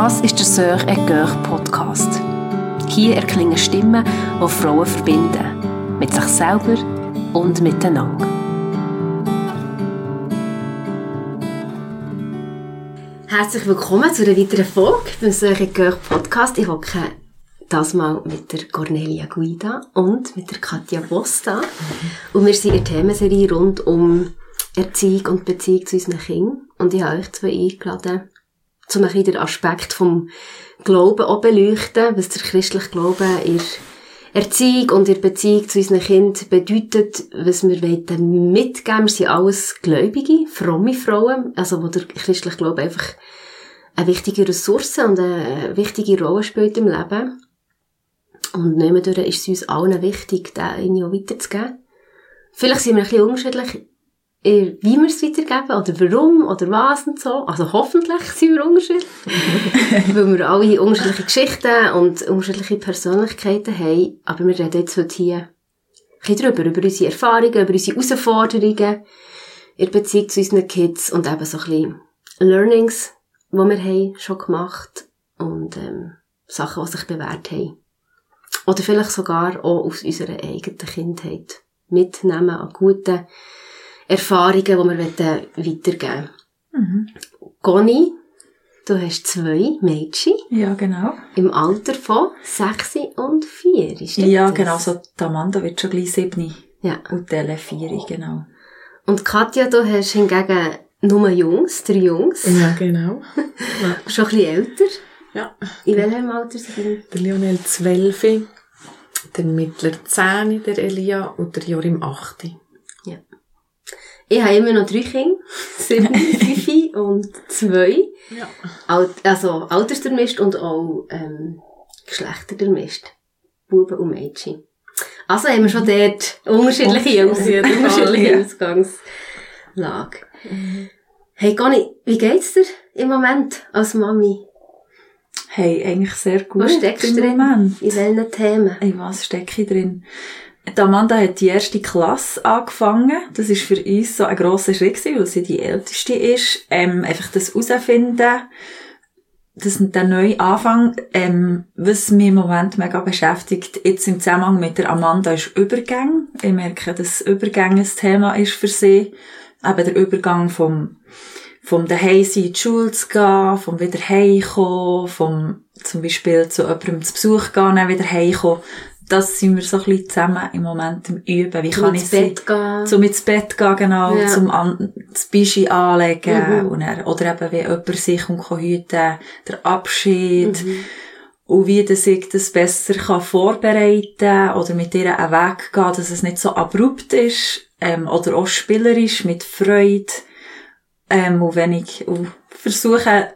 Das ist der Sœur et Coeur Podcast. Hier erklingen Stimmen, die Frauen verbinden. Mit sich selber und miteinander. Herzlich willkommen zu einer weiteren Folge beim Sœur et Coeur Podcast. Ich hocke das mal mit der Cornelia Guida und mit der Katja Bosta. Und wir sind in der Themenserie rund um Erziehung und Beziehung zu unseren Kindern. Und ich habe euch zwei eingeladen, um ein den Aspekt vom Glauben auch beleuchten, was der christliche Glaube in Erziehung und in Beziehung zu unseren Kindern bedeutet, was wir mitgeben wollen. Wir sind alles Gläubige, fromme Frauen, also wo der christliche Glaube einfach eine wichtige Ressource und eine wichtige Rolle spielt im Leben. Und nebenbei ist es uns allen wichtig, den irgendwie weiterzugeben. Vielleicht sind wir ein bisschen unterschiedlich wie wir es weitergeben oder warum oder was und so. Also hoffentlich sind wir unterschiedlich. weil wir alle unterschiedliche Geschichten und unterschiedliche Persönlichkeiten haben. Aber wir reden jetzt heute hier ein bisschen darüber, über unsere Erfahrungen, über unsere Herausforderungen in Beziehung zu unseren Kids und eben so ein bisschen Learnings, die wir haben schon gemacht und ähm, Sachen, die sich bewährt haben. Oder vielleicht sogar auch aus unserer eigenen Kindheit mitnehmen an guten Erfahrungen, die wir weitergeben mhm. Conny, du hast zwei Mädchen. Ja, genau. Im Alter von sechs und vier, ist das? Ja, genau. So, die Amanda wird schon gleich sieben. Ja. Und die vier, genau. Und Katja, du hast hingegen nur Jungs, drei Jungs. Ja, genau. Ja. schon ein bisschen älter. Ja. In welchem Alter sind die? Der Lionel zwölf, der Mittler zehn, der Elia und der Jorim acht. Ich habe immer noch drei Kinder. Sieben, fünf und zwei. Ja. Also altersdurchmischt und auch ähm, geschlechterdurchmischt. Buben und Mädchen. Also haben wir schon dort unterschiedliche, Aus unterschiedliche Ausgangslage. Mhm. Hey Conny, wie geht's dir im Moment als Mami? Hey, eigentlich sehr gut. Was steckst du drin? Moment. In welchen Themen? In was stecke ich drin? Die Amanda hat die erste Klasse angefangen. Das ist für uns so ein grosser Schritt weil sie die älteste ist. Ähm, einfach das herausfinden, das der neue Anfang, ähm, was mich im Moment mega beschäftigt, jetzt im Zusammenhang mit der Amanda, ist Übergang. Ich merke, dass Übergang ein Thema ist für sie. Eben der Übergang vom, vom daheim sein in die Schule zu gehen, vom wieder heimkommen, vom zum Beispiel zu jemandem zu Besuch gehen, dann wieder heimkommen das sind wir so ein bisschen zusammen im Moment im Üben. Wie kann ich Bett gehen. Zum ins Bett gehen, genau. Ja. Zum an, das Bischi anlegen. Mhm. Und er, oder eben, wie jemand sich um hüten der Abschied. Mhm. Und wie dass ich das besser kann vorbereiten oder mit ihr einen Weg gehen, dass es nicht so abrupt ist, ähm, oder auch spielerisch, mit Freude. Ähm, und wenn ich und versuche,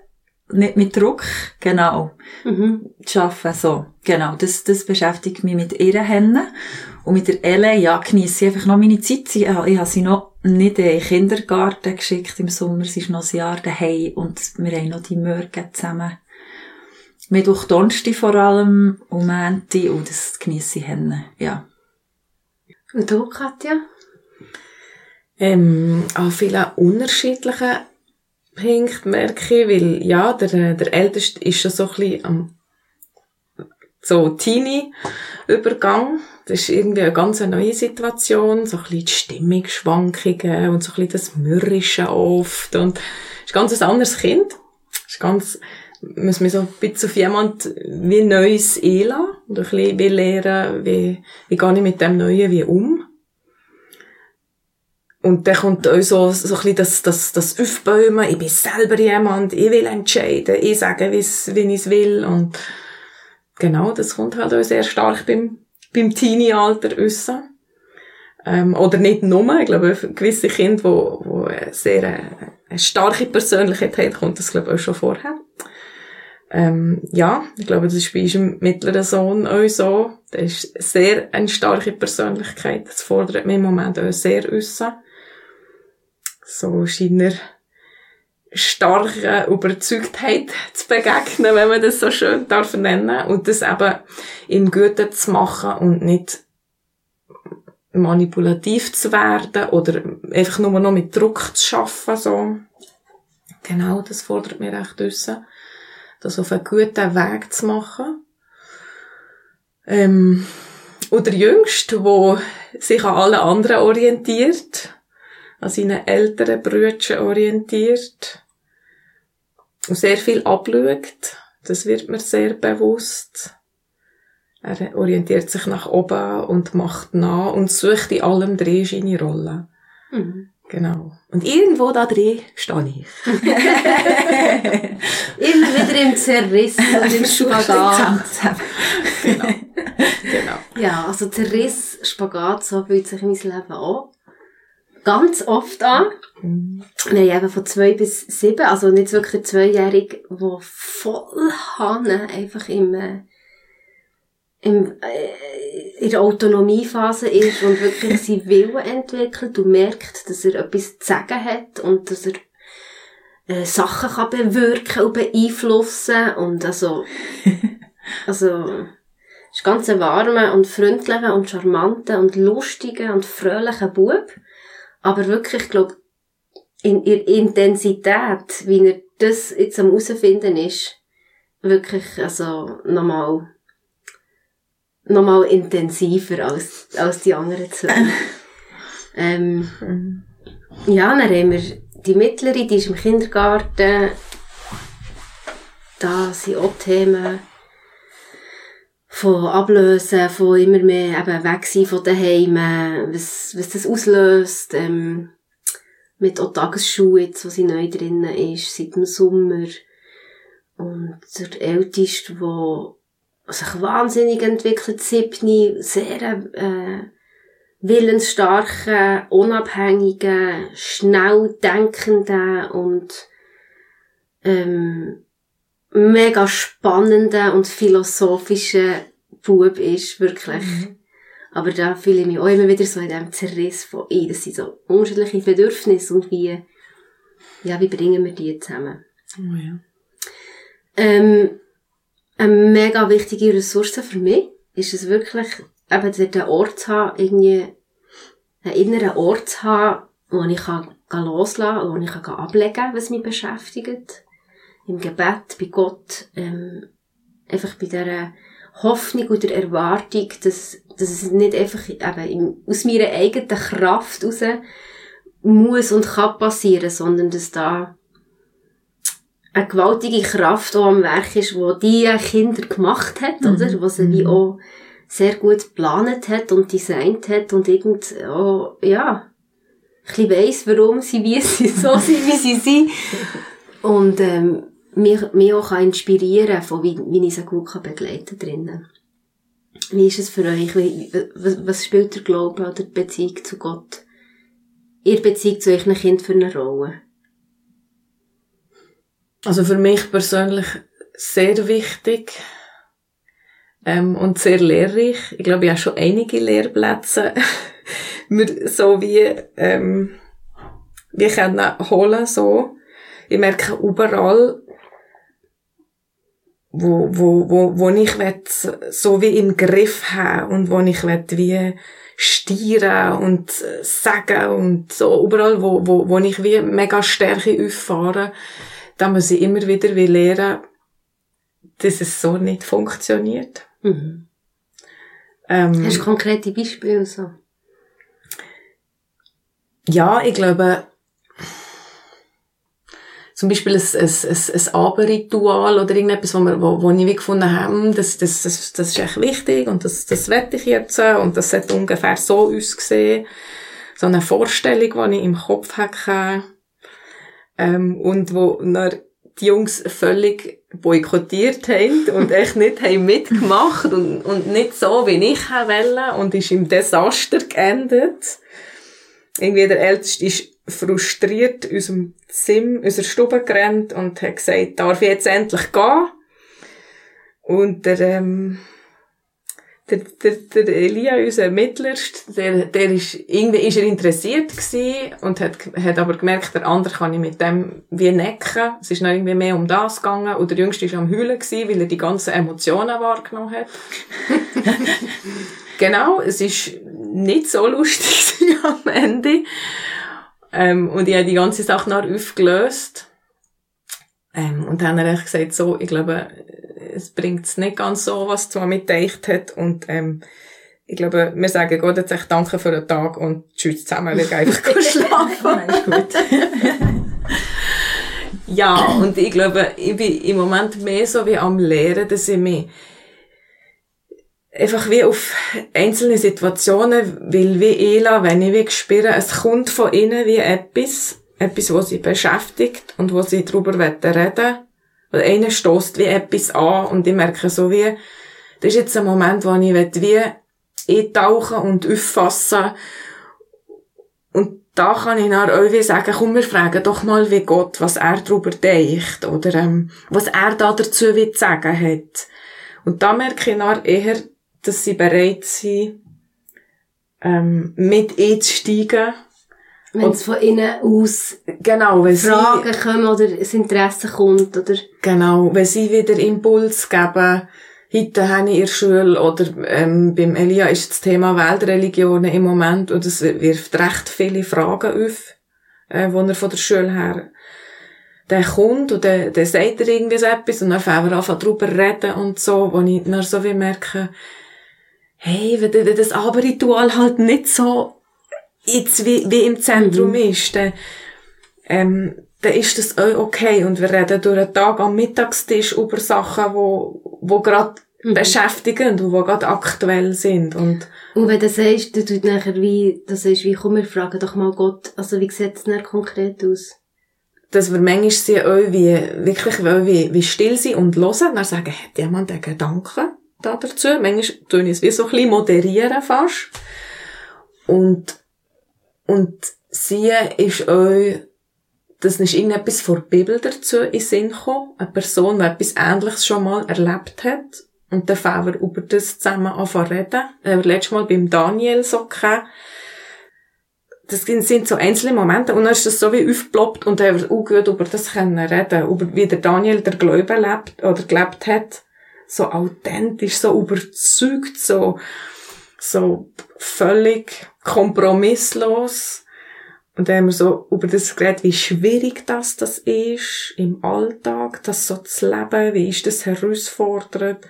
nicht mit Druck, genau, mhm. zu arbeiten, so. Genau, das, das beschäftigt mich mit ihren Händen. Und mit der Elle, ja, genieße ich einfach noch meine Zeit. Ich, ich habe sie noch nicht in den Kindergarten geschickt im Sommer. Sie ist noch ein Jahr daheim und wir haben noch die Morgen zusammen. Mittwoch, Donnerstag vor allem und Mänti und das genieße ich Hände, ja. Und du, Katja? Ähm, an vielen unterschiedlichen Punkten merke ich, weil, ja, der, der Älteste ist schon so ein bisschen am so Teenie-Übergang. Das ist irgendwie eine ganz neue Situation, so ein bisschen die Stimmungsschwankungen und so ein bisschen das Mürrische oft und ist ganz ein anderes Kind. Ist ganz, muss man so ein bisschen auf jemand wie Neues einlassen und ein bisschen wie lernen, wie, wie gehe ich mit dem Neuen wie um. Und dann kommt auch so, so ein bisschen das, das, das Aufbäumen, ich bin selber jemand, ich will entscheiden, ich sage, wie ich es will und Genau, das kommt halt auch sehr stark beim, beim Teenie-Alter raus. Ähm, oder nicht nur, ich glaube, gewisse Kinder, die eine sehr äh, eine starke Persönlichkeit haben, kommt das, glaube ich, auch schon vorher. Ähm, ja, ich glaube, das ist bei unserem mittleren Sohn auch so. Der ist sehr eine starke Persönlichkeit. Das fordert mich im Moment auch sehr raus. So scheint er starke Überzeugtheit zu begegnen, wenn man das so schön darf nennen und das eben im Guten zu machen und nicht manipulativ zu werden oder einfach nur noch mit Druck zu schaffen, so. Genau, das fordert mir echt raus. das auf einen guten Weg zu machen. Ähm, und der Jüngste, der sich an allen anderen orientiert, an seinen älteren Brüdern orientiert und sehr viel abschaut, das wird mir sehr bewusst. Er orientiert sich nach oben und macht nach und sucht in allem drin seine Rolle. Mhm. Genau. Und irgendwo da drin stehe ich. Immer wieder im Zerriss und im Spagat. genau. genau. Ja, also Zerriss, Spagat, so fühlt sich mein Leben an. Ganz oft an. Mhm. Nein, eben von zwei bis sieben, also nicht wirklich zweijährig, wo voll Hanne einfach im, äh, im, äh, in der Autonomiephase ist und wirklich seinen Willen entwickelt und merkt, dass er etwas zu sagen hat und dass er äh, Sachen kann bewirken und beeinflussen und also, also, ist ganz ein warmer und freundlicher und charmanter und lustiger und fröhlicher Bub. Aber wirklich, ich glaube, in ihrer Intensität, wie er das jetzt am herausfinden ist, wirklich, also, nochmal nochmal intensiver als, als die anderen zwei. ähm, ja, dann haben wir die Mittlere, die ist im Kindergarten. Da sind auch Themen von Ablösen, von immer mehr eben weg sein von daheim, was, was das auslöst, ähm, mit auch Tagesschule jetzt, wo sie neu drinnen ist, seit dem Sommer. Und der Älteste, der sich wahnsinnig entwickelt, Siebni, sehr äh, willensstarke, unabhängige, schnell denkende und ähm, mega spannende und philosophische Bub ist, wirklich. Mhm. Aber da fühle ich mich auch immer wieder so in diesem Zerriss von, ey, das sind so unterschiedliche Bedürfnisse und wie, ja, wie bringen wir die zusammen? Oh ja. Ähm, eine mega wichtige Ressource für mich ist es wirklich, eben einen Ort zu haben, irgendwie einen inneren Ort zu haben, wo ich kann loslassen kann, wo ich kann ablegen kann, was mich beschäftigt. Im Gebet, bei Gott, ähm, einfach bei dieser Hoffnung und der Erwartung, dass, dass es nicht einfach eben aus meiner eigenen Kraft raus muss und kann passieren, sondern dass da eine gewaltige Kraft auch am Werk ist, wo die Kinder gemacht hat, mhm. oder? Was sie wie mhm. auch sehr gut geplant hat und designt hat und irgend, oh, ja, ich weiss, warum sie wie sie so sind, wie sie sind. Und, ähm, mich, mich auch kann inspirieren von wie, wie ich sie gut kann begleiten drinnen. Wie ist es für euch? Wie, was, was spielt der Glaube oder die Beziehung zu Gott? Ihr Beziehung zu euren Kind für eine Rolle? Also für mich persönlich sehr wichtig ähm, und sehr lehrreich. Ich glaube, ich habe schon einige Lehrplätze mir so wie ähm, wir können holen so. Ich merke überall, wo, wo, wo, wo ich will, so wie im Griff haben und wo ich will, wie stieren und sagen und so überall, wo, wo, wo ich wie mega Stärke auffahre da muss ich immer wieder wie lernen, dass es so nicht funktioniert. Mhm. Ähm, Hast du konkrete Beispiele so? Ja, ich glaube, zum Beispiel ein, ein, ein, ein Abendritual oder irgendetwas, wo, wir, wo, wo ich wie gefunden habe, das, das, das, das ist echt wichtig und das, das wette ich jetzt und das sollte ungefähr so aussehen. So eine Vorstellung, die ich im Kopf hatte. Ähm, und wo die Jungs völlig boykottiert haben und echt nicht haben mitgemacht und, und nicht so, wie ich wollte und ist im Desaster geendet. Irgendwie der Älteste ist frustriert aus dem Zimmer, aus der Stube gerannt und hat gesagt, darf ich jetzt endlich gehen? Und der, ähm, der, der, der Elia, unser Mittlerst, der, der ist, irgendwie ist er interessiert gewesen und hat, hat aber gemerkt, der andere kann ich mit dem wie necken. Es ist noch irgendwie mehr um das gegangen und der Jüngste ist am Heulen gewesen, weil er die ganzen Emotionen wahrgenommen hat. genau, es ist nicht so lustig am Ende. Ähm, und ich habe die ganze Sache noch aufgelöst. Ähm, und dann haben er gesagt, so, ich glaube, es bringt es nicht ganz so, was du mit gedacht hat. Und ähm, ich glaube, wir sagen Gott jetzt echt Danke für den Tag und tschüss zusammen, wir gehen einfach schlafen. ist gut. ja, und ich glaube, ich bin im Moment mehr so wie am Lehren, dass ich mich einfach wie auf einzelne Situationen will wie einlassen, wenn ich wie spüre, es kommt von innen wie etwas, etwas, was sie beschäftigt und wo sie darüber reden wollen. Oder einer stößt wie etwas an und ich merke so wie, das ist jetzt ein Moment, wo ich wie eintauchen und auffassen und da kann ich dann auch wie sagen, komm, wir fragen doch mal wie Gott, was er darüber denkt oder ähm, was er da dazu will sagen hat. Und da merke ich dann eher, dass sie bereit sind, ähm, mit einzusteigen. Wenn es von innen aus genau, wenn Fragen sie, kommen oder das Interesse kommt, oder? Genau, wenn sie wieder Impuls geben, heute habe ich in der Schule oder ähm, beim Elia ist das Thema Weltreligionen im Moment und es wirft recht viele Fragen auf, äh, wo er von der Schule her der kommt und der, der sagt er irgendwie so etwas und dann fangen wir an, darüber reden und so, wo ich dann so wie merke, hey, wenn das Aberritual halt nicht so jetzt wie, wie im Zentrum mhm. ist, dann, ähm, dann ist das auch okay. Und wir reden durch den Tag am Mittagstisch über Sachen, wo, wo gerade mhm. beschäftigen und wo gerade aktuell sind. Und, und wenn du sagst, du tut nachher wie, das ist wie, komm, wir fragen doch mal Gott, also wie sieht es denn konkret aus? Dass wir manchmal auch wie, wirklich wie, wie still sind und hören, dann sagen, hat jemand einen Gedanken da dazu? Manchmal tun ich es wie so ein bisschen moderieren fast. Und, und sie ist auch, das ist irgendetwas vor der Bibel dazu in Sinn gekommen. Eine Person, die etwas Ähnliches schon mal erlebt hat. Und dann fangen wir über das zusammen anfangen reden. Äh, letztes Mal beim Daniel so gehabt. Das sind so einzelne Momente. Und dann ist das so wie aufgeploppt und dann haben wir auch gut über das können reden. Über wie der Daniel der Glaube lebt, oder gelebt hat. So authentisch, so überzeugt, so, so völlig kompromisslos und dann haben wir so über das geredet, wie schwierig das, das ist im Alltag, das so zu leben, wie ist das herausfordernd.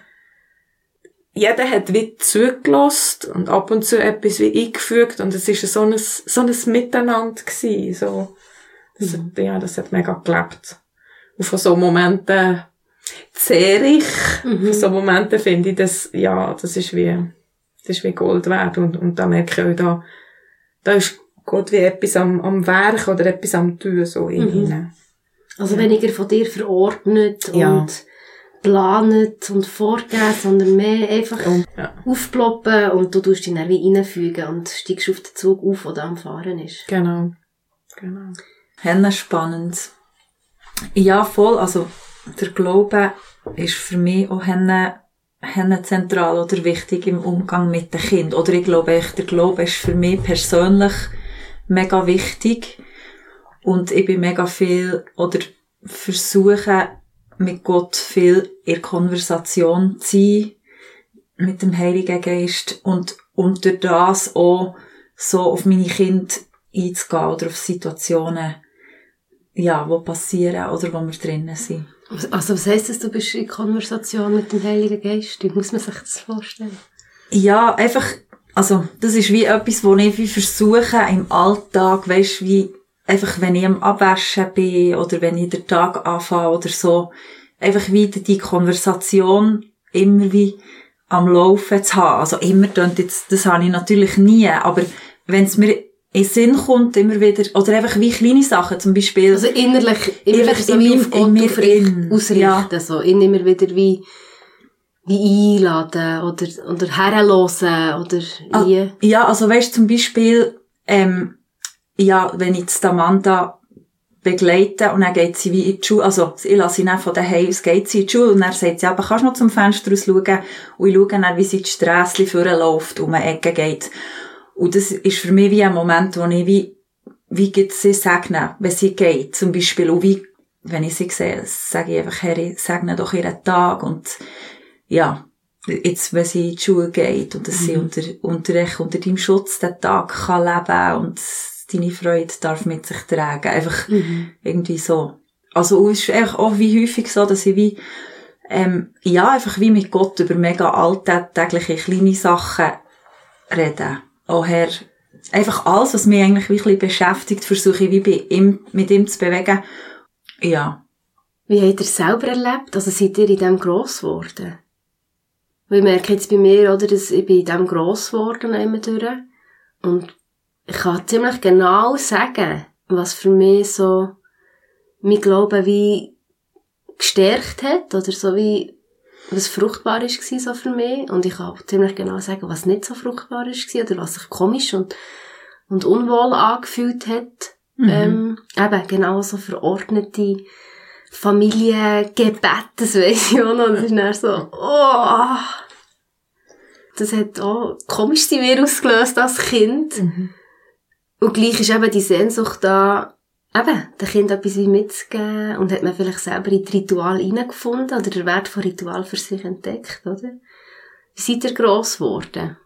Jeder hat wie zugelassen und ab und zu etwas wie eingefügt und es ist so ein, so ein Miteinander gewesen, so. Das, mhm. Ja, das hat mega gelebt. Und von so Momenten zehre ich, mhm. so Momenten finde ich das, ja, das ist wie, das ist wie Gold wert und, und da merke ich auch da, da ist Gott wie etwas am, am Werk oder etwas am Tun, so in mhm. ihnen. Also ja. weniger von dir verordnet ja. und planet und vorgeben, sondern mehr einfach und, ja. aufploppen und du tust dich dann wie reinfügen und steigst auf den Zug auf, der am Fahren ist. Genau. Genau. Henne spannend. Ja, voll. Also, der Glaube ist für mich auch Henne zentral oder wichtig im Umgang mit den Kindern. Oder ich glaube echt, der Glaube ist für mich persönlich mega wichtig. Und ich bin mega viel, oder versuche mit Gott viel in Konversation zu sein, mit dem Heiligen Geist und unter das auch so auf meine Kinder einzugehen oder auf Situationen, ja, wo passieren oder wo wir drinnen sind. Also was heisst das, du bist in Konversation mit dem Heiligen Geist? Wie muss man sich das vorstellen? Ja, einfach also, das ist wie etwas, wo ich wie versuche, im Alltag, weisst, wie, einfach wenn ich am Abwaschen bin, oder wenn ich den Tag anfange, oder so, einfach wieder die Konversation immer wie am Laufen zu haben. Also immer, jetzt, das habe ich natürlich nie, aber wenn es mir in Sinn kommt, immer wieder, oder einfach wie kleine Sachen, zum Beispiel. Also innerlich, wieder so wie auf Gott ausrichten, ja. so, immer wieder wie, wie einladen oder, oder herlosen oder ah, wie? Ja, also weißt zum Beispiel, ähm, ja, wenn ich jetzt Amanda begleite und dann geht sie wie in die Schule, also ich lasse sie dann von daheim aus, geht sie in die Schule und dann sagt sie, aber kannst du noch zum Fenster raus schauen und ich schaue dann, wie sie die Strässchen vorläuft, um eine Ecke geht. Und das ist für mich wie ein Moment, wo ich wie, wie geht sie segnen, wenn sie geht, zum Beispiel, und wie, wenn ich sie sehe, sage ich einfach, Herr, segne doch ihren Tag und ja, jetzt, wenn sie in die Schule geht und dass mhm. sie unter, unter, unter deinem Schutz den Tag kann leben und deine Freude darf mit sich tragen. Einfach mhm. irgendwie so also es ist echt auch wie häufig so, dass ich wie, ähm, ja, einfach wie mit Gott über mega alltägliche kleine Sachen reden. Auch her, einfach alles, was mich eigentlich wirklich beschäftigt, versuche ich wie bei ihm, mit ihm zu bewegen. Ja. Wie habt ihr es selber erlebt? Also seid ihr in dem gross geworden? Weil ich merke jetzt bei mir, oder, dass ich bin in dem gross geworden, immer durch. Und ich kann ziemlich genau sagen, was für mich so mein Glauben wie gestärkt hat, oder so wie was fruchtbar ist so für mich. Und ich kann auch ziemlich genau sagen, was nicht so fruchtbar ist oder was sich komisch und, und unwohl angefühlt hat. Mhm. Ähm, eben, genau so verordnete Familiengebet, das weiss ich auch noch. Das ist dann so, oh, das hat auch komisch in mir ausgelöst als Kind. Mhm. Und gleich ist eben die Sehnsucht da, eben, dem Kind etwas wie mitzugeben und hat man vielleicht selber in das Ritual hineingefunden oder den Wert von Ritual für sich entdeckt, oder? Wie seid ihr gross geworden?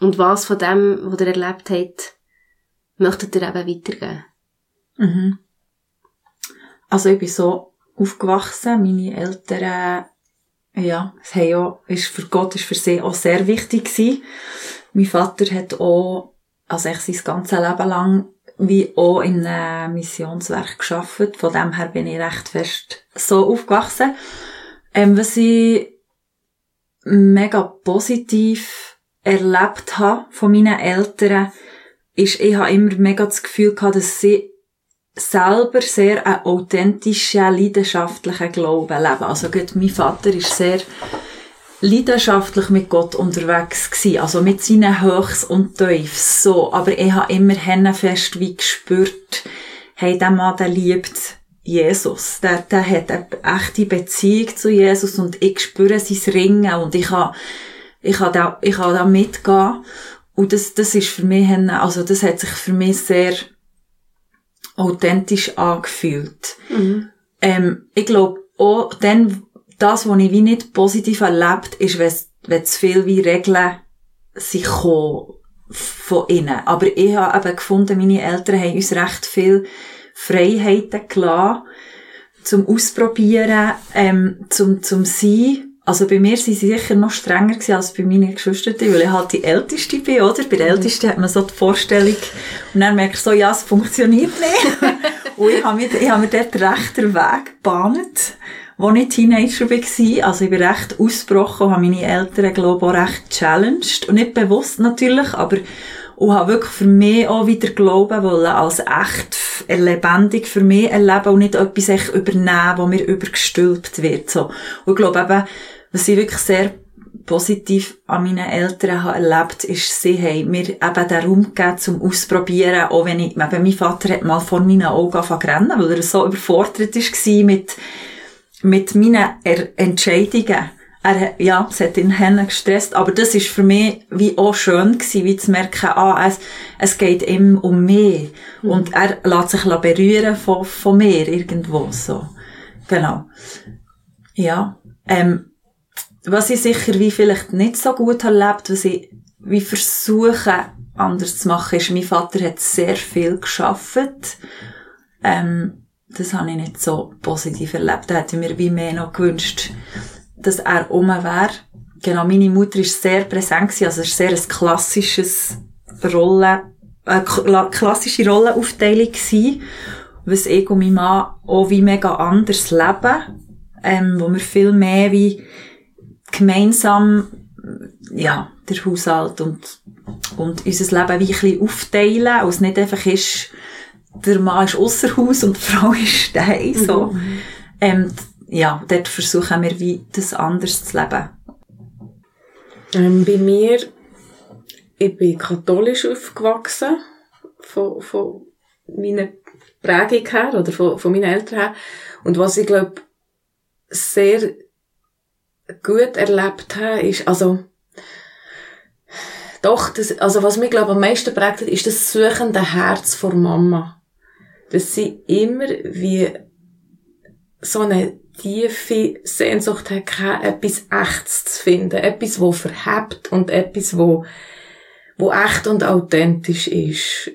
Und was von dem, was ihr erlebt habt, möchtet ihr eben weitergeben? Mhm. Also ich bin so aufgewachsen, meine Eltern, ja, es haben ja, ist für Gott ist für sie auch sehr wichtig gewesen. Mein Vater hat auch, also ich sein ganzes Leben lang wie auch in einem Missionswerk geschafft. Von dem her bin ich recht fest so aufgewachsen. Ähm, was ich mega positiv erlebt habe von meinen Eltern, ist, ich habe immer mega das Gefühl gehabt, dass sie selber sehr einen authentischen, leidenschaftlichen Glauben leben. Also gut, mein Vater ist sehr leidenschaftlich mit Gott unterwegs gewesen, also mit seinen Höchst und Tiefs, so. Aber ich habe immer fest wie gespürt, hey, der Mann, der liebt Jesus. Der, der hat eine echte Beziehung zu Jesus und ich spüre sein Ringen und ich habe, ich habe da, ich habe da mitgehen. Und das, das ist für mich, also das hat sich für mich sehr authentisch angefühlt. Mhm. Ähm, ich glaube auch dann, das, was ich wie nicht positiv erlebt, ist, wenn zu viel wie Regeln sich kommen von innen. Aber ich habe eben gefunden, meine Eltern haben uns recht viel Freiheiten gelassen, zum Ausprobieren, ähm, zum, zum Sein. Also bei mir sind sie sicher noch strenger gewesen als bei meinen Geschwistern, weil ich halt die Älteste bin, oder? Bei der mhm. Ältesten hat man so die Vorstellung, und dann merkst du so, ja, es funktioniert nicht. und ich habe mir, ich habe mir dort recht den Weg gebahnt als ich Teenager war, also ich bin recht ausgebrochen und habe meine Eltern, glaube ich, auch recht challenged. Und nicht bewusst natürlich, aber und habe wirklich für mich auch wieder glauben wollen, als echt lebendig für mich erleben und nicht etwas echt übernehmen, wo mir übergestülpt wird. So. Und ich glaube eben, was ich wirklich sehr positiv an meinen Eltern habe erlebt, ist, sie haben mir eben den Raum gegeben zum Ausprobieren, auch wenn ich, eben mein Vater hat mal vor meinen Augen angefangen weil er so überfordert war mit, mit meinen er Entscheidungen. Er, ja, es hat ihn Hennen gestresst, aber das ist für mich wie auch schön gewesen, wie zu merken, ah, es, es geht ihm um mich. Mhm. Und er lässt sich berühren von, von mir irgendwo, so. Genau. Ja, ähm, was ich sicher wie vielleicht nicht so gut erlebt, was ich wie versuche anders zu machen, ist, mein Vater hat sehr viel geschafft. Ähm, das habe ich nicht so positiv erlebt. Da hätte ich mir wie mehr noch gewünscht, dass er um wäre. Genau, meine Mutter ist sehr präsent also es ist sehr ein klassisches Rolle, äh, klassische Rollenaufteilung gewesen, was ich und mein Mann auch wie mega anders leben, ähm, wo wir viel mehr wie gemeinsam, ja, der Haushalt und, und unser Leben wie ein bisschen aufteilen, es nicht einfach ist, der Mann ist ausser Haus und die Frau ist daheim, so. Mhm. Ähm, ja, dort versuchen wir, wie das anders zu leben. Ähm, bei mir, ich bin katholisch aufgewachsen, von, von meiner Prägung her, oder von, von meinen Eltern her. Und was ich glaube, sehr gut erlebt habe, ist, also, doch, das, also was mich glaube am meisten prägt, ist das suchende Herz vor Mama dass sie immer wie so eine tiefe Sehnsucht hat, etwas Echtes zu finden, etwas, wo verhebt und etwas, wo, wo echt und authentisch ist.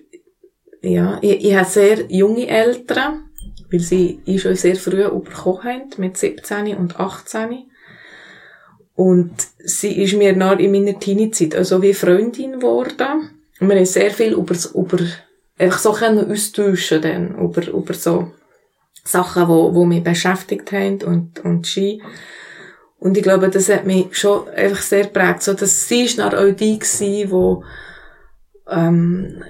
Ja, ich, ich habe sehr junge Eltern, weil sie ihn schon sehr früh überkommen haben, mit 17 und 18. Und sie ist mir nach in meiner Teenie-Zeit also wie Freundin geworden. Und wir haben sehr viel über, über einfach so können austauschen dann, über, über so Sachen, wo, wo mich beschäftigt haben und, und Ski. Und ich glaube, das hat mich schon einfach sehr prägt, so dass sie ist auch die gewesen, wo, ähm,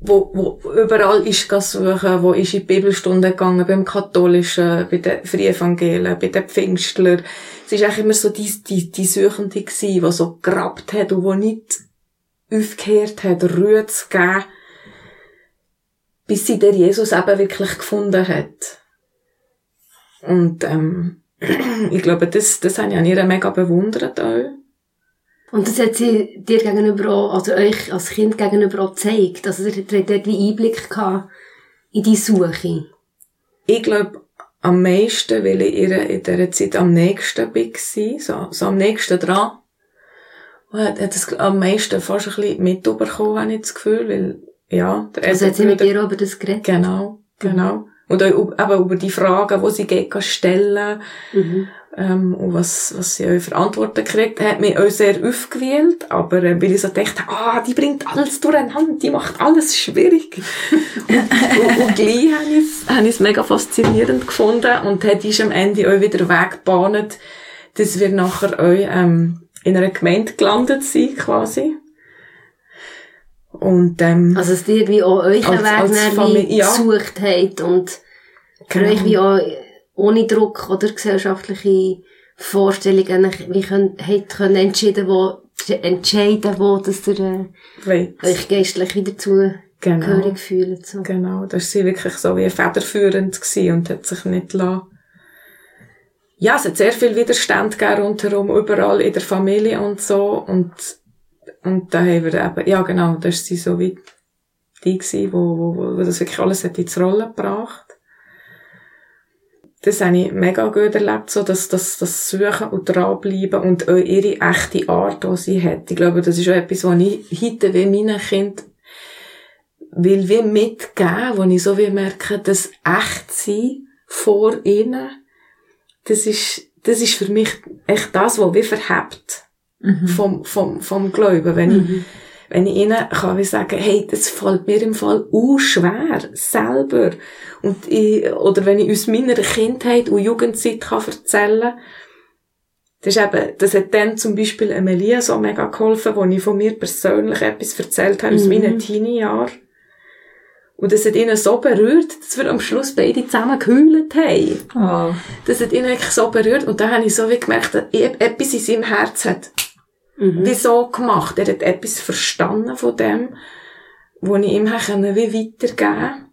wo, wo überall ist suchen, wo ist in die Bibelstunde gegangen, beim Katholischen, bei den Freievangelien, bei den Pfingstlern. Sie ist eigentlich immer so die, die, die Suchende gewesen, die so gegrabt hat und die nicht aufgehört hat, Ruhe zu geben, bis sie den Jesus eben wirklich gefunden hat. Und, ähm, ich glaube, das, das habe ich an ihr mega bewundert auch. Und das hat sie dir gegenüber auch, also euch als Kind gegenüber auch gezeigt. Also, ihr hattet dort wie Einblick gehabt in die Suche. Ich glaube, am meisten, weil ich ihr in dieser Zeit am nächsten war, so, so am nächsten dran. Und hat, hat es am meisten fast ein bisschen mitbekommen, habe ich das Gefühl, weil, ja, der Also hat sie mit dir über das geredet? Genau, genau. Mhm. Und auch eben über die Fragen, die sie geht stellen. Mhm ähm, und was, was sie auch für Antworten gekriegt hat, mich auch sehr aufgewählt, aber äh, weil ich so dachte, ah, die bringt alles durcheinander, die macht alles schwierig. und, und, und gleich habe ich es hab ich's mega faszinierend gefunden und hat ist am Ende auch wieder Weg gebahnt, dass wir nachher auch ähm, in einer Gemeinde gelandet sind, quasi. Und, ähm, also, dass ihr wie auch euch einen Weg Familie, ja. gesucht habt und genau. euch wie auch ohne Druck oder gesellschaftliche Vorstellungen wie könnt, können entschieden, wo, entscheiden, wo, dass ihr äh, euch geistlich wieder zu genau. gehörig fühlt. So. Genau, da war sie wirklich so wie federführend gewesen und hat sich nicht lassen. Ja, es hat sehr viel Widerstand gegeben rundherum, überall in der Familie und so und und da haben wir eben, ja genau, da ist sie so wie die gewesen, wo, wo, wo das wirklich alles hat ins Rollen gebracht das habe ich mega gut erlebt, so dass das, das Suchen und dranbleiben und auch ihre echte Art, die sie hat. Ich glaube, das ist auch etwas, was ich heute wie meinen Kind will wie mitgeben, wo ich so wie merke, das echt sein vor ihnen, das ist, das ist für mich echt das, was wie verhebt mhm. vom, vom, vom Glauben. Wenn mhm. ich, wenn ich ihnen kann wie sagen, hey, das fällt mir im Fall auch schwer, selber. Und ich, oder wenn ich aus meiner Kindheit und Jugendzeit kann erzählen das, ist eben, das hat dann zum Beispiel Emilia so mega geholfen, wo ich von mir persönlich etwas erzählt habe, aus mhm. meinen Teenie-Jahren. Und das hat ihnen so berührt, dass wir am Schluss beide zusammen geheult haben. Oh. Das hat ihnen wirklich so berührt. Und da habe ich so wie gemerkt, dass etwas in seinem Herz hat mhm. wie so gemacht. Er hat etwas verstanden von dem, wo ich ihm wie weitergeben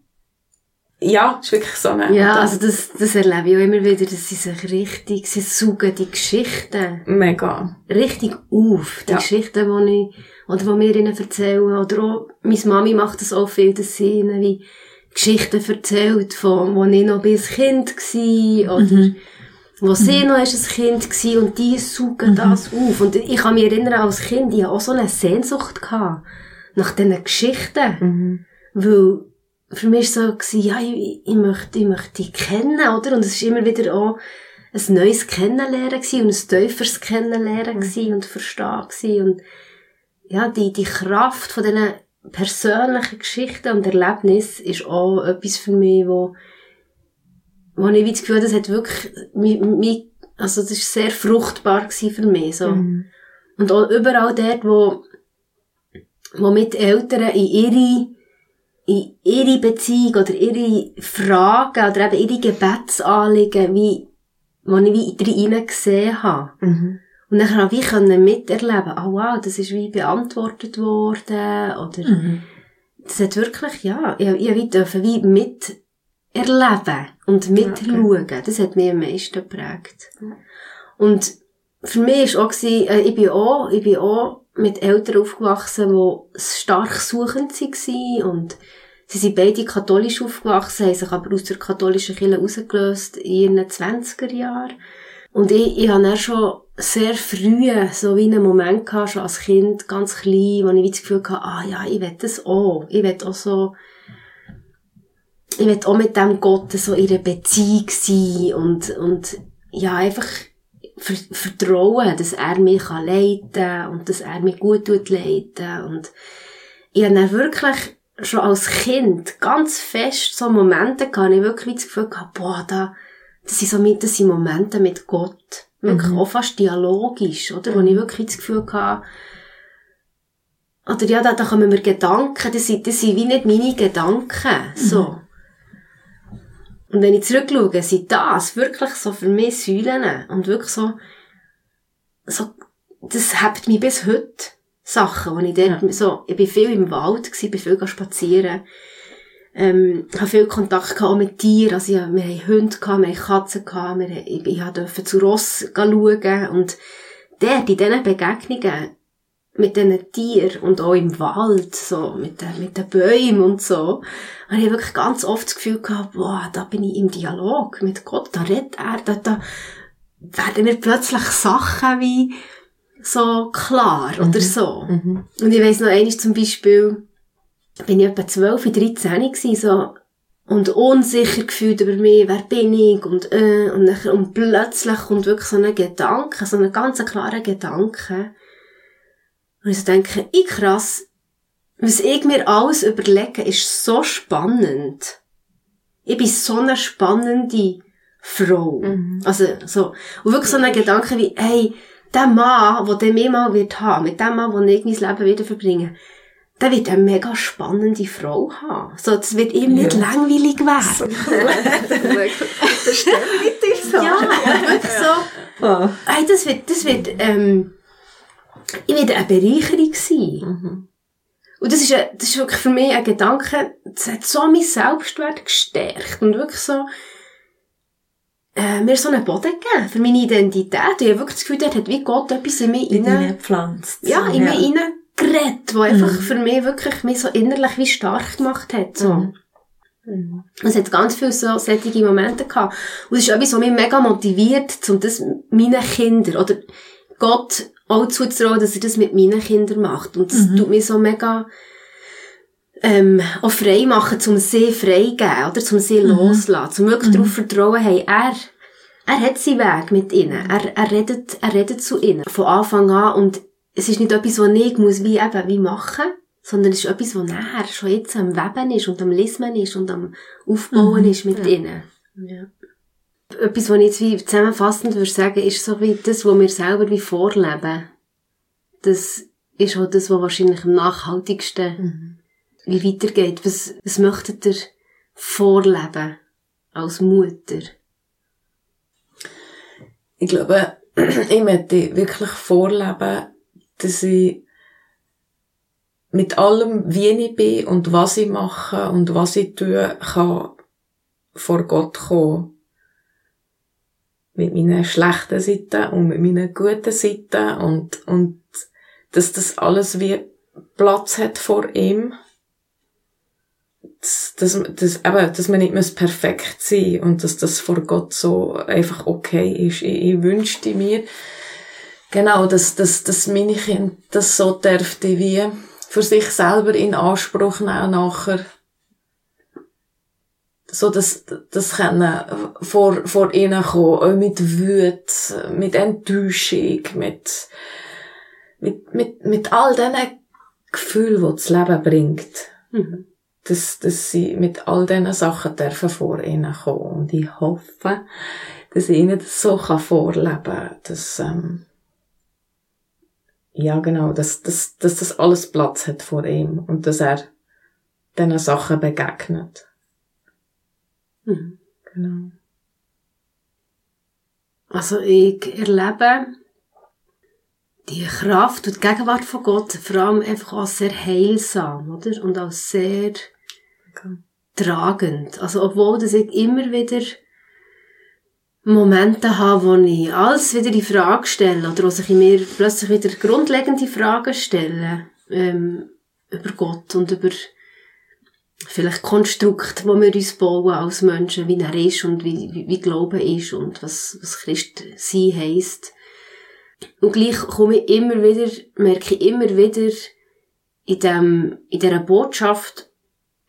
ja, ist wirklich so eine... Ja, also das, das erlebe ich auch immer wieder, dass sie sich richtig, sie suchen die Geschichten. Mega. Richtig auf. Die ja. Geschichten, die ich, oder die wir ihnen erzählen. Oder auch, meine Mami macht das auch viel, dass sie ihnen wie Geschichten erzählt, von, wo ich noch bis Kind war, oder, mhm. Wo sie mhm. noch als ein Kind war, und die suchen mhm. das auf. Und ich kann mich erinnern, als Kind, ich hatte auch so eine Sehnsucht gehabt, nach diesen Geschichten. Mhm. Weil, für mich so gewesen, ja, ich, ich möchte, ich möchte die kennen, oder? Und es war immer wieder auch ein neues Kennenlernen und ein tieferes Kennenlernen mhm. gewesen und Verstehen. Und, ja, die, die Kraft von diesen persönlichen Geschichten und Erlebnissen ist auch etwas für mich, wo, wo ich das Gefühl das hat wirklich, mich, mich, also das ist sehr fruchtbar für mich, so. Mhm. Und auch überall dort, wo, wo mit Eltern in ihre in ihre Beziehung oder ihre Fragen oder eben ihre Gebetsanliegen, wie, wo ich wie drin gesehen habe. Mhm. Und dann habe ich können miterleben, oh wow, das ist wie beantwortet worden, oder, mhm. das hat wirklich, ja, ich, ich wie dürfen wie miterleben und mitschauen. Okay. Das hat mich am meisten geprägt. Und für mich ist auch äh, ich bin auch, ich bin auch mit Eltern aufgewachsen, die stark suchend waren und sie sind beide katholisch aufgewachsen, haben sich aber aus der katholischen Kirche rausgelöst in ihren 20er Jahren. Und ich, ich habe schon sehr früh so wie einen Moment gehabt, schon als Kind, ganz klein, wo ich das Gefühl hatte, ah ja, ich will das auch. Ich will auch so, ich will auch mit dem Gott so in einer Beziehung sein und, und, ja, einfach vertrauen, dass er mich kann leiten und dass er mich gut tut leiten und ich habe dann wirklich schon als Kind ganz fest so Momente gehabt, ich wirklich das Gefühl gehabt, boah, da, das sind so mit, das sind Momente mit Gott. Wirklich mhm. auch fast dialogisch, oder? Wo ich wirklich das Gefühl hatte, oder ja, da, da kommen mir Gedanken, das sind, das sind wie nicht meine Gedanken, so. Mhm. Und wenn ich zurückschaue, sind das wirklich so für mich Säulen und wirklich so, so, das hebt mich bis heute. Sachen, wo ich dort ja. so, ich bin viel im Wald gewesen, bin viel spazieren, ähm, habe viel Kontakt gehabt mit Tieren, also ja, wir haben Hunde gehabt, wir haben Katzen gehabt, wir, ich, ich durfte zu Ross schauen und dort, in diesen Begegnungen, mit diesen Tieren und auch im Wald, so, mit den, mit den Bäumen und so, habe ich wirklich ganz oft das Gefühl gehabt, boah, da bin ich im Dialog mit Gott, da redet er, da, da werden mir plötzlich Sachen wie so klar mhm. oder so. Mhm. Und ich weiss noch einmal zum Beispiel, bin ich etwa 12, 13 gewesen, so, und unsicher gefühlt über mich, wer bin ich, und, äh, und, dann, und plötzlich kommt wirklich so ein Gedanke, so ein ganz klarer Gedanke, und ich so denke, ich krass, was ich mir alles überlege, ist so spannend. Ich bin so eine spannende Frau. Mhm. Also, so. Und wirklich so ein Gedanke wie, hey, der Mann, der den mir mal wird haben, mit dem Mann, den ich mein Leben wieder verbringen, der wird eine mega spannende Frau haben. So, das wird ihm nicht ja. langweilig werden. das stimmt nicht so. Ja, wirklich so. Hey, das wird, das wird, ähm, ich werde eine Bereicherung sein. Mhm. Und das ist, ein, das ist wirklich für mich ein Gedanke, das hat so mein Selbstwert gestärkt und wirklich so, äh, mir so einen Boden gegeben für meine Identität. Und ich habe wirklich das Gefühl, dort hat wie Gott etwas in mich reingepflanzt. Ja, in ja. mich reingeredet, was einfach mhm. für mich wirklich mich so innerlich wie stark gemacht hat. So. Mhm. Mhm. Es hat ganz viele so solche Momente gehabt. Und es ist etwas, was mich mega motiviert, um das meinen Kindern oder Gott auch zuzutrauen, dass er das mit meinen Kindern macht. Und das mhm. tut mich so mega ähm, auch frei machen, zum sie freigeben, oder? Zum sie mhm. loslassen, zum wirklich mhm. darauf vertrauen, hey, er, er hat seinen Weg mit ihnen. Er, er redet, er redet zu ihnen. Von Anfang an. Und es ist nicht etwas, was ich muss wie eben, wie machen, sondern es ist etwas, was nachher schon jetzt am Weben ist und am Lesen ist und am Aufbauen mhm. ist mit ja. ihnen. Ja. Etwas, was ich jetzt wie zusammenfassend würde sagen, ist so wie das, was wir selber wie vorleben. Das ist auch das, was wahrscheinlich am nachhaltigsten mhm. wie weitergeht. Was, was möchtet ihr vorleben als Mutter? Ich glaube, ich möchte wirklich vorleben, dass ich mit allem, wie ich bin und was ich mache und was ich tue, kann vor Gott kommen mit meinen schlechten Seiten und mit meinen guten Seiten und, und dass das alles wie Platz hat vor ihm. Dass, dass, dass, eben, dass man nicht muss perfekt sein und dass das vor Gott so einfach okay ist. Ich, ich wünschte mir, genau, dass, dass, dass meine Kinder das so dürfte wie für sich selber in Anspruch nehmen nachher so dass das können vor vor ihnen kommen, mit Wut, mit Enttäuschung, mit mit mit mit all diesen Gefühlen, die das Leben bringt. Mhm. Dass, dass sie mit all diesen Sachen dürfen vor ihnen kommen. Und ich hoffe, dass ich ihnen das so kann vorleben kann, dass, ähm, ja, genau, dass, dass, dass das alles Platz hat vor ihm und dass er diesen Sachen begegnet. Mhm. Genau. Also ich erlebe die Kraft und die Gegenwart von Gott vor allem einfach als sehr heilsam, oder? Und als sehr okay. tragend. Also obwohl dass ich immer wieder Momente habe, wo ich alles wieder in Frage stelle oder wo sich in mir plötzlich wieder grundlegende Fragen stellen ähm, über Gott und über vielleicht Konstrukt, wo wir uns bauen als Menschen, wie er ist und wie, wie, wie Glauben ist und was, was Christ sein heisst. Und gleich komme ich immer wieder, merke ich immer wieder in dem, in dieser Botschaft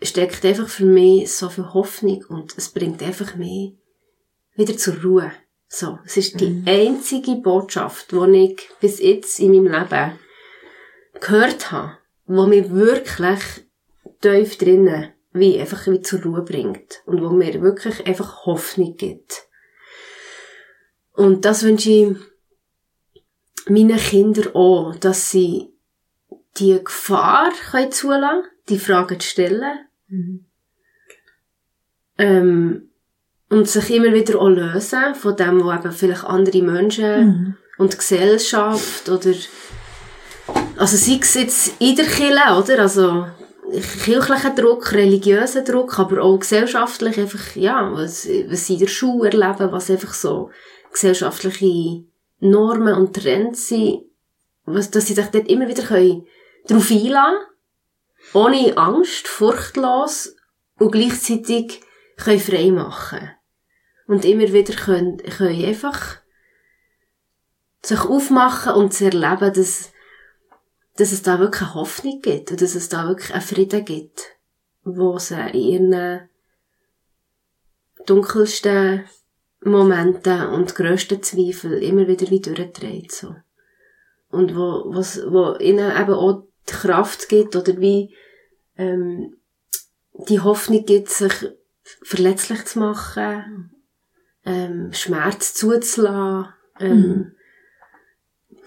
steckt einfach für mich so viel Hoffnung und es bringt einfach mich wieder zur Ruhe. So, es ist die mhm. einzige Botschaft, die ich bis jetzt in meinem Leben gehört habe, die mich wirklich tief drinnen wie einfach wie zur Ruhe bringt und wo mir wirklich einfach Hoffnung gibt. Und das wünsche ich meinen Kindern auch, dass sie die Gefahr können zulassen, die Fragen zu stellen. Mhm. Ähm, und sich immer wieder auch lösen von dem, wo eben vielleicht andere Menschen mhm. und Gesellschaft oder also sei es jetzt in der Kirche, oder? Also kirchlichen Druck, religiösen Druck, aber auch gesellschaftlich einfach, ja, was, was sie in der Schule erleben, was einfach so gesellschaftliche Normen und Trends sind, was, dass sie sich dort immer wieder können darauf einlassen ohne Angst, furchtlos und gleichzeitig können frei machen. Und immer wieder können, können einfach sich aufmachen und zu erleben, dass, dass es da wirklich eine Hoffnung gibt und dass es da wirklich einen Frieden gibt, wo sie in ihren dunkelsten Momenten und grössten Zweifel immer wieder wie durchdreht, so. Und wo, was, wo ihnen eben auch die Kraft gibt oder wie, ähm, die Hoffnung gibt, sich verletzlich zu machen, ähm, Schmerz zuzulassen, ähm, mhm.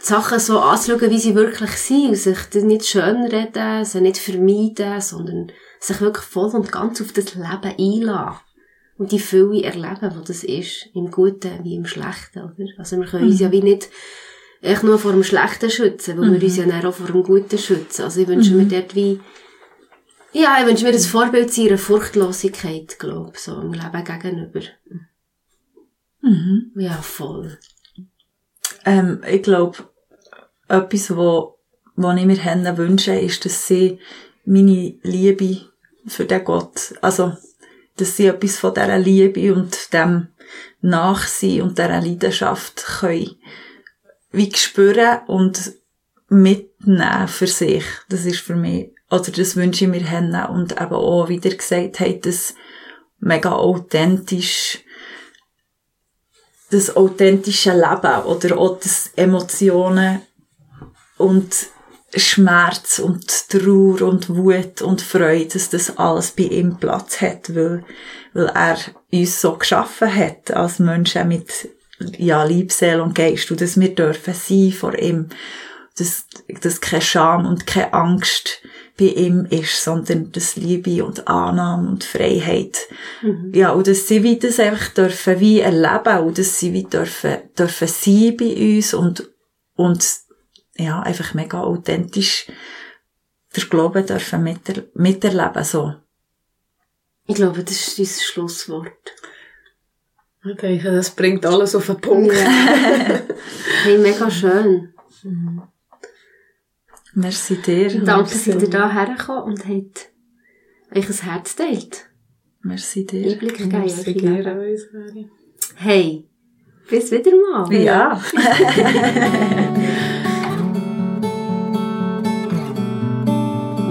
Sachen so anzuschauen, wie sie wirklich sind, und sich das nicht schönreden, sie nicht vermeiden, sondern sich wirklich voll und ganz auf das Leben einlassen und die Fülle erleben, wo das ist, im Guten wie im Schlechten, oder? Also wir können mhm. uns ja wie nicht echt nur vor dem Schlechten schützen, weil mhm. wir uns ja dann auch vor dem Guten schützen. Also ich wünsche mhm. mir dort wie, ja, ich wünsche mir das Vorbild zu ihrer Furchtlosigkeit, glaube ich, so im Leben gegenüber. Mhm. Ja, voll. Ähm, ich glaube, etwas, wo, wo ich mir wünsche, ist, dass sie meine Liebe für den Gott, also dass sie etwas von dieser Liebe und dem Nachsehen und dieser Leidenschaft können wie spüren und mitnehmen für sich. Das ist für mich, oder das wünsche ich mir hin und eben auch wieder gesagt hat, das mega authentisch, das authentische Leben oder auch das Emotionen und Schmerz und Trauer und Wut und Freude, dass das alles bei ihm Platz hat, weil, weil er uns so geschaffen hat, als Menschen mit, ja, Lieb, Seele und Geist, und dass wir dürfen sein vor ihm, dass, dass keine Scham und keine Angst bei ihm ist, sondern dass Liebe und Annahme und Freiheit, mhm. ja, und dass sie wie das einfach dürfen wie erleben, und dass sie wie dürfen, dürfen sein bei uns und, und ja, einfach mega authentisch den Glauben dürfen miter miterleben, so. Ich glaube, das ist dein Schlusswort. Ich denke, das bringt alles auf den Punkt. Ja. hey, mega schön. Mhm. Merci dir. Danke, dass ihr da hergekommen und habt euch ein Herz teilt. Merci dir. Einblick gegeben. Hey, bis wieder mal. Ja.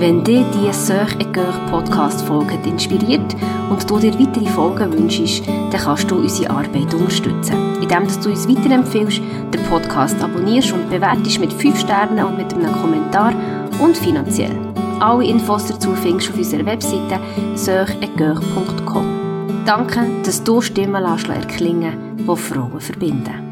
Wenn dich diese Seuch et Coeur Podcast Folge inspiriert und du dir weitere Folgen wünschst, dann kannst du unsere Arbeit unterstützen, indem du uns weiterempfiehlst, den Podcast abonnierst und bewertest mit 5 Sternen und mit einem Kommentar und finanziell. Alle Infos dazu findest du auf unserer Webseite seuchecoeur.com. Danke, dass du Stimmen erklingen die Frauen verbinden.